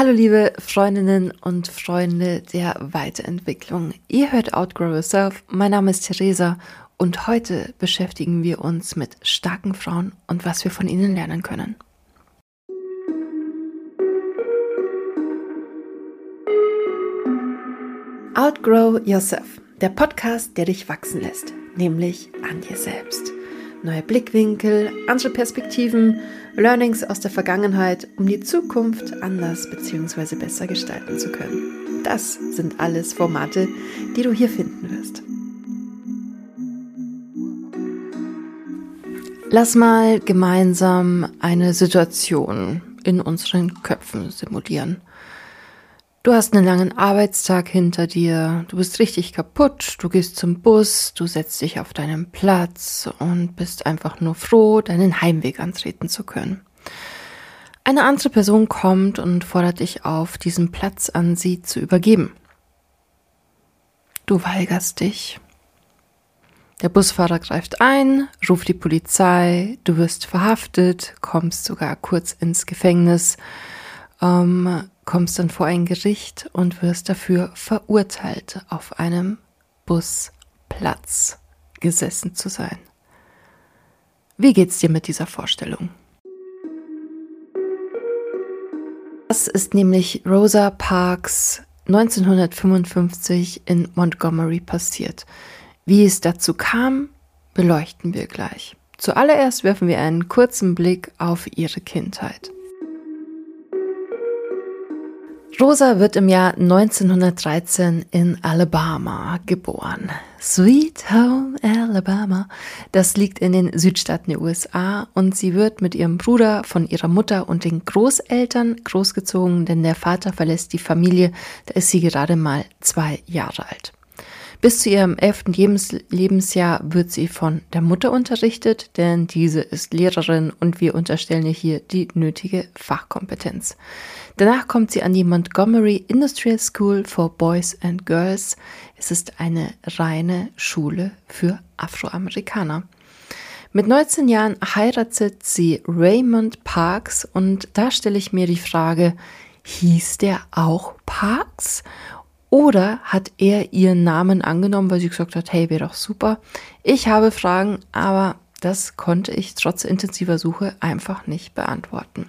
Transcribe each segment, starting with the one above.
Hallo liebe Freundinnen und Freunde der Weiterentwicklung. Ihr hört Outgrow Yourself. Mein Name ist Theresa und heute beschäftigen wir uns mit starken Frauen und was wir von ihnen lernen können. Outgrow Yourself, der Podcast, der dich wachsen lässt, nämlich an dir selbst neue Blickwinkel, andere Perspektiven, Learnings aus der Vergangenheit, um die Zukunft anders bzw. besser gestalten zu können. Das sind alles Formate, die du hier finden wirst. Lass mal gemeinsam eine Situation in unseren Köpfen simulieren. Du hast einen langen Arbeitstag hinter dir, du bist richtig kaputt, du gehst zum Bus, du setzt dich auf deinen Platz und bist einfach nur froh, deinen Heimweg antreten zu können. Eine andere Person kommt und fordert dich auf, diesen Platz an sie zu übergeben. Du weigerst dich. Der Busfahrer greift ein, ruft die Polizei, du wirst verhaftet, kommst sogar kurz ins Gefängnis. Ähm, kommst dann vor ein Gericht und wirst dafür verurteilt, auf einem Busplatz gesessen zu sein. Wie geht's dir mit dieser Vorstellung? Das ist nämlich Rosa Parks 1955 in Montgomery passiert. Wie es dazu kam, beleuchten wir gleich. Zuallererst werfen wir einen kurzen Blick auf ihre Kindheit. Rosa wird im Jahr 1913 in Alabama geboren. Sweet Home Alabama. Das liegt in den Südstaaten der USA und sie wird mit ihrem Bruder von ihrer Mutter und den Großeltern großgezogen, denn der Vater verlässt die Familie, da ist sie gerade mal zwei Jahre alt. Bis zu ihrem elften Lebensjahr wird sie von der Mutter unterrichtet, denn diese ist Lehrerin und wir unterstellen ihr hier die nötige Fachkompetenz. Danach kommt sie an die Montgomery Industrial School for Boys and Girls. Es ist eine reine Schule für Afroamerikaner. Mit 19 Jahren heiratet sie Raymond Parks und da stelle ich mir die Frage, hieß der auch Parks oder hat er ihren Namen angenommen, weil sie gesagt hat, hey, wäre doch super. Ich habe Fragen, aber das konnte ich trotz intensiver Suche einfach nicht beantworten.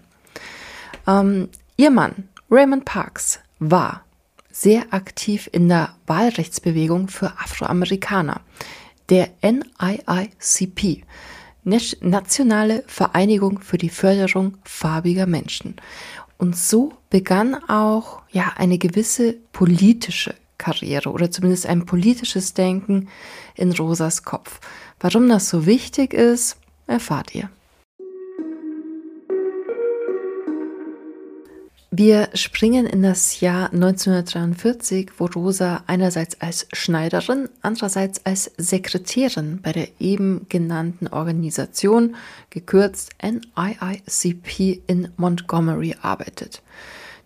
Ähm, ihr Mann, Raymond Parks, war sehr aktiv in der Wahlrechtsbewegung für Afroamerikaner, der NIICP, Nationale Vereinigung für die Förderung farbiger Menschen. Und so begann auch ja eine gewisse politische Karriere oder zumindest ein politisches Denken in Rosas Kopf. Warum das so wichtig ist, erfahrt ihr. Wir springen in das Jahr 1943, wo Rosa einerseits als Schneiderin, andererseits als Sekretärin bei der eben genannten Organisation, gekürzt NIICP in Montgomery arbeitet.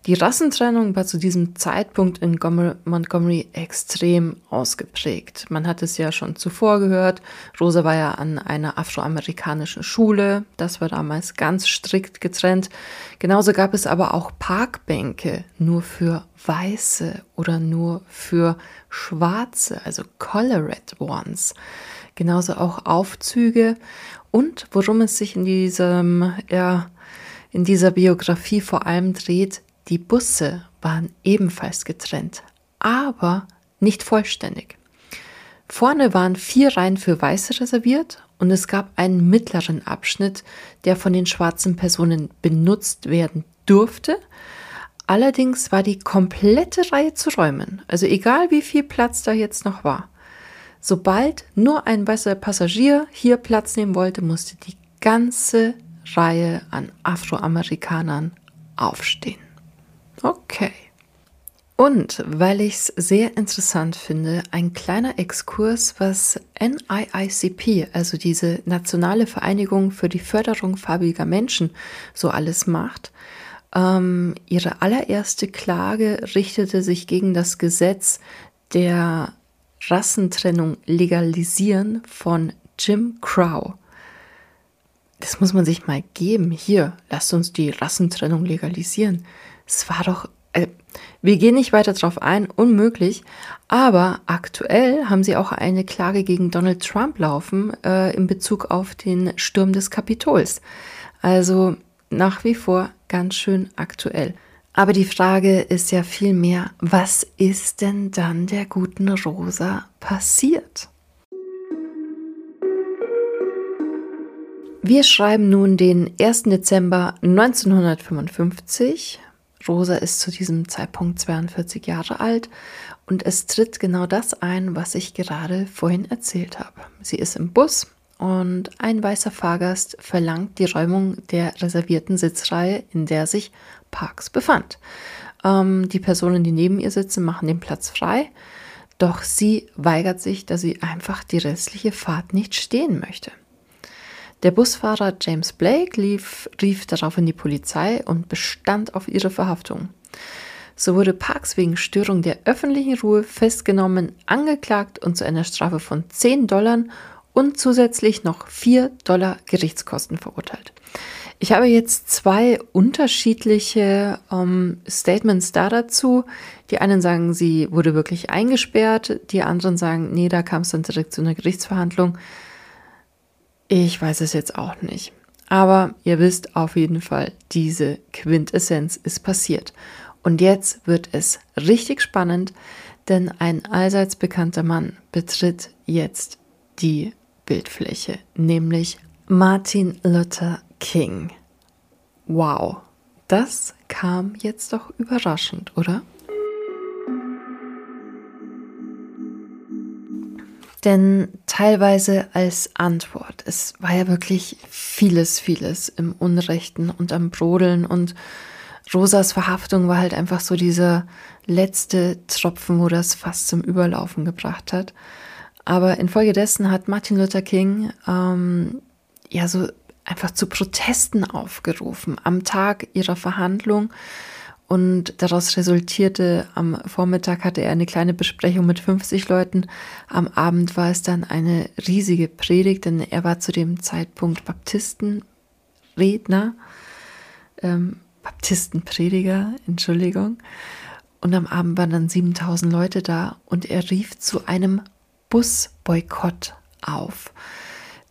Die Rassentrennung war zu diesem Zeitpunkt in Montgomery extrem ausgeprägt. Man hat es ja schon zuvor gehört. Rosa war ja an einer afroamerikanischen Schule. Das war damals ganz strikt getrennt. Genauso gab es aber auch Parkbänke nur für Weiße oder nur für Schwarze, also Colored Ones. Genauso auch Aufzüge. Und worum es sich in diesem, ja, in dieser Biografie vor allem dreht, die Busse waren ebenfalls getrennt, aber nicht vollständig. Vorne waren vier Reihen für Weiße reserviert und es gab einen mittleren Abschnitt, der von den schwarzen Personen benutzt werden durfte. Allerdings war die komplette Reihe zu räumen, also egal wie viel Platz da jetzt noch war. Sobald nur ein weißer Passagier hier Platz nehmen wollte, musste die ganze Reihe an Afroamerikanern aufstehen. Okay. Und weil ich es sehr interessant finde, ein kleiner Exkurs, was NIICP, also diese Nationale Vereinigung für die Förderung farbiger Menschen, so alles macht. Ähm, ihre allererste Klage richtete sich gegen das Gesetz der Rassentrennung legalisieren von Jim Crow. das muss man sich mal geben. Hier, lasst uns die Rassentrennung legalisieren. Es war doch, äh, wir gehen nicht weiter drauf ein, unmöglich. Aber aktuell haben sie auch eine Klage gegen Donald Trump laufen äh, in Bezug auf den Sturm des Kapitols. Also nach wie vor ganz schön aktuell. Aber die Frage ist ja vielmehr, was ist denn dann der guten Rosa passiert? Wir schreiben nun den 1. Dezember 1955. Rosa ist zu diesem Zeitpunkt 42 Jahre alt und es tritt genau das ein, was ich gerade vorhin erzählt habe. Sie ist im Bus und ein weißer Fahrgast verlangt die Räumung der reservierten Sitzreihe, in der sich Parks befand. Ähm, die Personen, die neben ihr sitzen, machen den Platz frei, doch sie weigert sich, da sie einfach die restliche Fahrt nicht stehen möchte. Der Busfahrer James Blake lief, rief daraufhin die Polizei und bestand auf ihre Verhaftung. So wurde Parks wegen Störung der öffentlichen Ruhe festgenommen, angeklagt und zu einer Strafe von 10 Dollar und zusätzlich noch 4 Dollar Gerichtskosten verurteilt. Ich habe jetzt zwei unterschiedliche ähm, Statements da dazu. Die einen sagen, sie wurde wirklich eingesperrt, die anderen sagen, nee, da kam es dann direkt zu einer Gerichtsverhandlung. Ich weiß es jetzt auch nicht. Aber ihr wisst auf jeden Fall, diese Quintessenz ist passiert. Und jetzt wird es richtig spannend, denn ein allseits bekannter Mann betritt jetzt die Bildfläche, nämlich Martin Luther King. Wow, das kam jetzt doch überraschend, oder? Denn teilweise als Antwort, es war ja wirklich vieles, vieles im Unrechten und am Brodeln und Rosas Verhaftung war halt einfach so dieser letzte Tropfen, wo das fast zum Überlaufen gebracht hat. Aber infolgedessen hat Martin Luther King ähm, ja so einfach zu Protesten aufgerufen am Tag ihrer Verhandlung und daraus resultierte, am Vormittag hatte er eine kleine Besprechung mit 50 Leuten. Am Abend war es dann eine riesige Predigt, denn er war zu dem Zeitpunkt Baptistenredner, ähm, Baptistenprediger, Entschuldigung. Und am Abend waren dann 7000 Leute da und er rief zu einem Busboykott auf.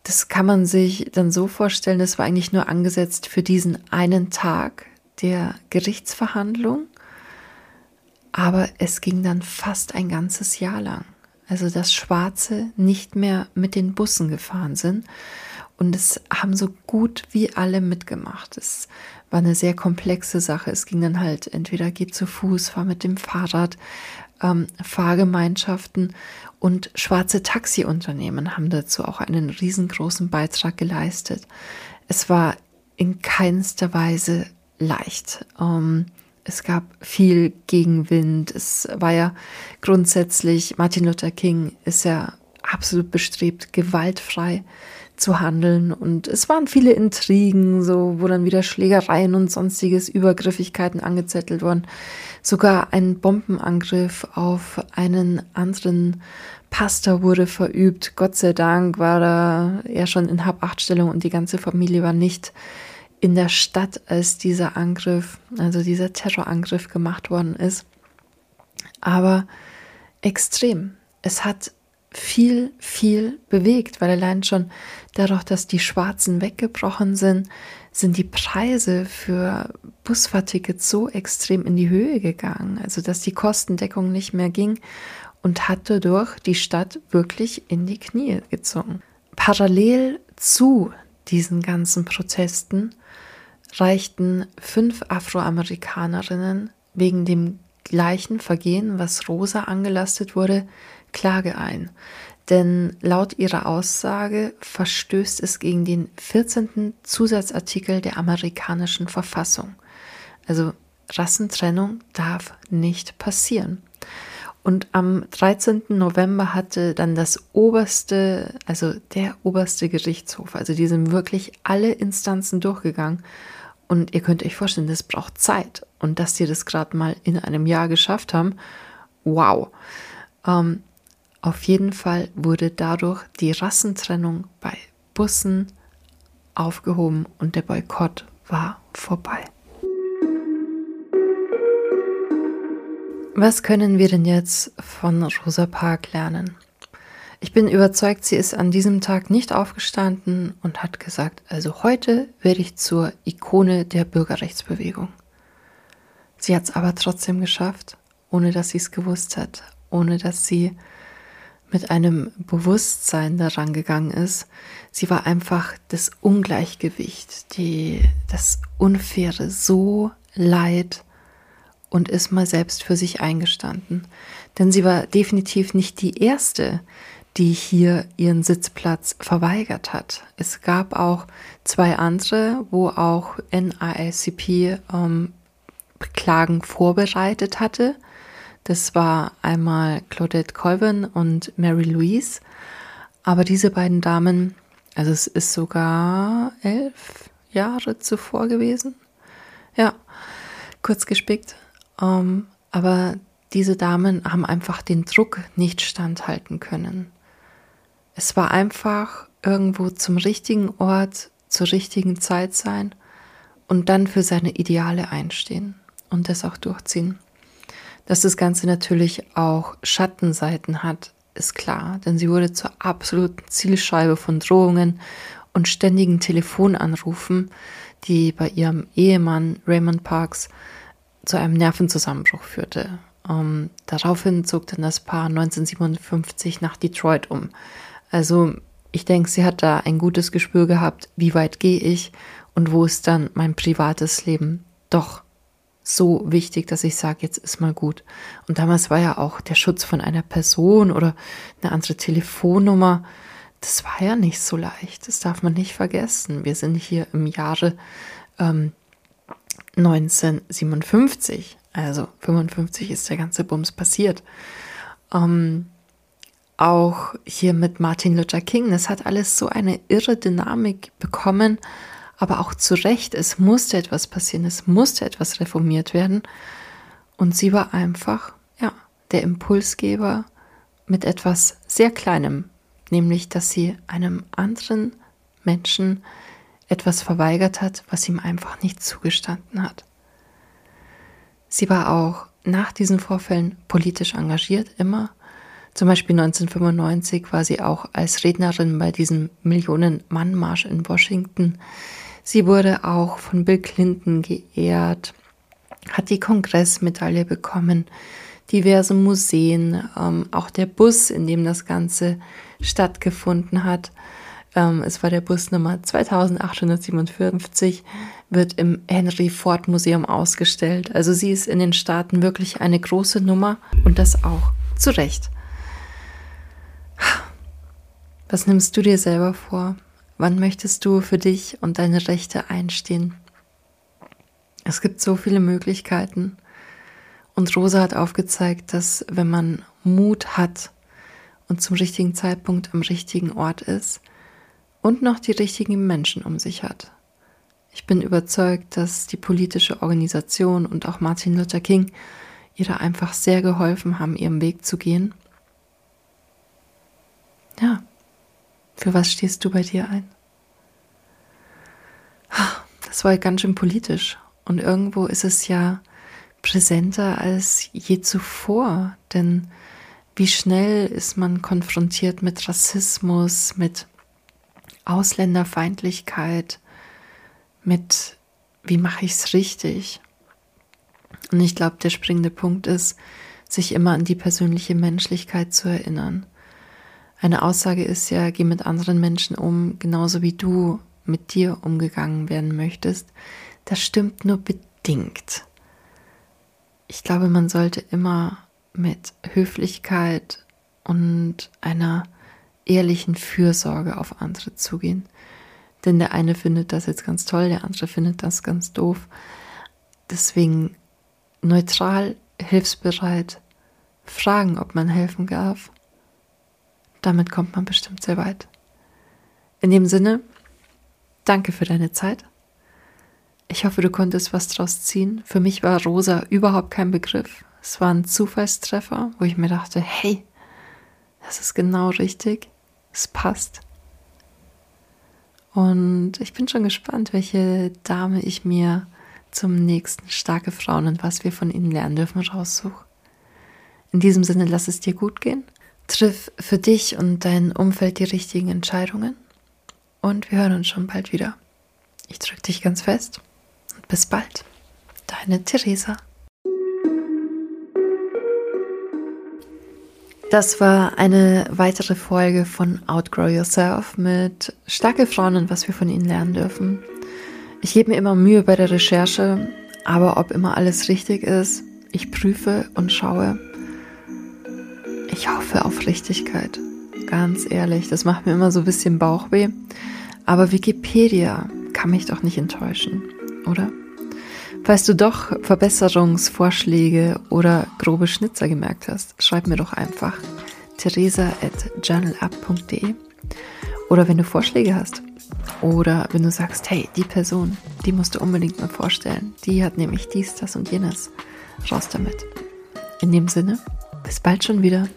Das kann man sich dann so vorstellen, das war eigentlich nur angesetzt für diesen einen Tag, der Gerichtsverhandlung, aber es ging dann fast ein ganzes Jahr lang. Also dass Schwarze nicht mehr mit den Bussen gefahren sind und es haben so gut wie alle mitgemacht. Es war eine sehr komplexe Sache. Es ging dann halt entweder geht zu Fuß, fahr mit dem Fahrrad, ähm, Fahrgemeinschaften und schwarze Taxiunternehmen haben dazu auch einen riesengroßen Beitrag geleistet. Es war in keinster Weise leicht. Ähm, es gab viel Gegenwind. Es war ja grundsätzlich, Martin Luther King ist ja absolut bestrebt, gewaltfrei zu handeln. Und es waren viele Intrigen, so wo dann wieder Schlägereien und sonstiges Übergriffigkeiten angezettelt wurden. Sogar ein Bombenangriff auf einen anderen Pastor wurde verübt. Gott sei Dank war er schon in Habachtstellung und die ganze Familie war nicht in der Stadt, als dieser Angriff, also dieser Terrorangriff gemacht worden ist. Aber extrem. Es hat viel, viel bewegt, weil allein schon dadurch, dass die Schwarzen weggebrochen sind, sind die Preise für Busfahrtickets so extrem in die Höhe gegangen, also dass die Kostendeckung nicht mehr ging und hat dadurch die Stadt wirklich in die Knie gezogen. Parallel zu diesen ganzen Protesten reichten fünf Afroamerikanerinnen wegen dem gleichen Vergehen, was Rosa angelastet wurde, Klage ein. Denn laut ihrer Aussage verstößt es gegen den 14. Zusatzartikel der amerikanischen Verfassung. Also Rassentrennung darf nicht passieren. Und am 13. November hatte dann das oberste, also der oberste Gerichtshof, also die sind wirklich alle Instanzen durchgegangen. Und ihr könnt euch vorstellen, das braucht Zeit. Und dass die das gerade mal in einem Jahr geschafft haben, wow. Ähm, auf jeden Fall wurde dadurch die Rassentrennung bei Bussen aufgehoben und der Boykott war vorbei. Was können wir denn jetzt von Rosa Parks lernen? Ich bin überzeugt, sie ist an diesem Tag nicht aufgestanden und hat gesagt, also heute werde ich zur Ikone der Bürgerrechtsbewegung. Sie hat es aber trotzdem geschafft, ohne dass sie es gewusst hat, ohne dass sie mit einem Bewusstsein daran gegangen ist. Sie war einfach das Ungleichgewicht, die, das Unfaire so leid und ist mal selbst für sich eingestanden. Denn sie war definitiv nicht die Erste, die hier ihren Sitzplatz verweigert hat. Es gab auch zwei andere, wo auch NAACP ähm, Klagen vorbereitet hatte. Das war einmal Claudette Colvin und Mary Louise. Aber diese beiden Damen, also es ist sogar elf Jahre zuvor gewesen. Ja, kurz gespickt. Ähm, aber diese Damen haben einfach den Druck nicht standhalten können. Es war einfach irgendwo zum richtigen Ort, zur richtigen Zeit sein und dann für seine Ideale einstehen und das auch durchziehen. Dass das Ganze natürlich auch Schattenseiten hat, ist klar, denn sie wurde zur absoluten Zielscheibe von Drohungen und ständigen Telefonanrufen, die bei ihrem Ehemann Raymond Parks zu einem Nervenzusammenbruch führte. Ähm, daraufhin zog dann das Paar 1957 nach Detroit um. Also ich denke, sie hat da ein gutes Gespür gehabt, wie weit gehe ich und wo ist dann mein privates Leben doch so wichtig, dass ich sage, jetzt ist mal gut. Und damals war ja auch der Schutz von einer Person oder eine andere Telefonnummer, das war ja nicht so leicht. Das darf man nicht vergessen. Wir sind hier im Jahre ähm, 1957. Also 55 ist der ganze Bums passiert. Ähm, auch hier mit Martin Luther King, das hat alles so eine irre Dynamik bekommen aber auch zu Recht, es musste etwas passieren, es musste etwas reformiert werden. Und sie war einfach, ja, der Impulsgeber mit etwas sehr Kleinem, nämlich, dass sie einem anderen Menschen etwas verweigert hat, was ihm einfach nicht zugestanden hat. Sie war auch nach diesen Vorfällen politisch engagiert, immer. Zum Beispiel 1995 war sie auch als Rednerin bei diesem Millionen-Mann-Marsch in Washington Sie wurde auch von Bill Clinton geehrt, hat die Kongressmedaille bekommen, diverse Museen, ähm, auch der Bus, in dem das Ganze stattgefunden hat. Ähm, es war der Bus Nummer 2857, wird im Henry Ford Museum ausgestellt. Also sie ist in den Staaten wirklich eine große Nummer und das auch zu Recht. Was nimmst du dir selber vor? Wann möchtest du für dich und deine Rechte einstehen? Es gibt so viele Möglichkeiten. Und Rosa hat aufgezeigt, dass wenn man Mut hat und zum richtigen Zeitpunkt am richtigen Ort ist und noch die richtigen Menschen um sich hat. Ich bin überzeugt, dass die politische Organisation und auch Martin Luther King ihr da einfach sehr geholfen haben, ihrem Weg zu gehen. Ja, für was stehst du bei dir ein? Das war ganz schön politisch. Und irgendwo ist es ja präsenter als je zuvor. Denn wie schnell ist man konfrontiert mit Rassismus, mit Ausländerfeindlichkeit, mit wie mache ich es richtig? Und ich glaube, der springende Punkt ist, sich immer an die persönliche Menschlichkeit zu erinnern. Eine Aussage ist ja, geh mit anderen Menschen um, genauso wie du mit dir umgegangen werden möchtest. Das stimmt nur bedingt. Ich glaube, man sollte immer mit Höflichkeit und einer ehrlichen Fürsorge auf andere zugehen. Denn der eine findet das jetzt ganz toll, der andere findet das ganz doof. Deswegen neutral, hilfsbereit, fragen, ob man helfen darf damit kommt man bestimmt sehr weit. In dem Sinne, danke für deine Zeit. Ich hoffe, du konntest was draus ziehen. Für mich war Rosa überhaupt kein Begriff. Es war ein Zufallstreffer, wo ich mir dachte, hey, das ist genau richtig. Es passt. Und ich bin schon gespannt, welche Dame ich mir zum nächsten starke Frauen und was wir von ihnen lernen dürfen raussuche. In diesem Sinne, lass es dir gut gehen. Triff für dich und dein Umfeld die richtigen Entscheidungen. Und wir hören uns schon bald wieder. Ich drücke dich ganz fest und bis bald. Deine Theresa. Das war eine weitere Folge von Outgrow Yourself mit starke Frauen und was wir von ihnen lernen dürfen. Ich gebe mir immer Mühe bei der Recherche, aber ob immer alles richtig ist, ich prüfe und schaue. Ich hoffe auf Richtigkeit. Ganz ehrlich, das macht mir immer so ein bisschen Bauchweh. Aber Wikipedia kann mich doch nicht enttäuschen, oder? Falls du doch Verbesserungsvorschläge oder grobe Schnitzer gemerkt hast, schreib mir doch einfach theresa at journalup.de oder wenn du Vorschläge hast oder wenn du sagst, hey, die Person, die musst du unbedingt mal vorstellen, die hat nämlich dies, das und jenes, raus damit. In dem Sinne, bis bald schon wieder.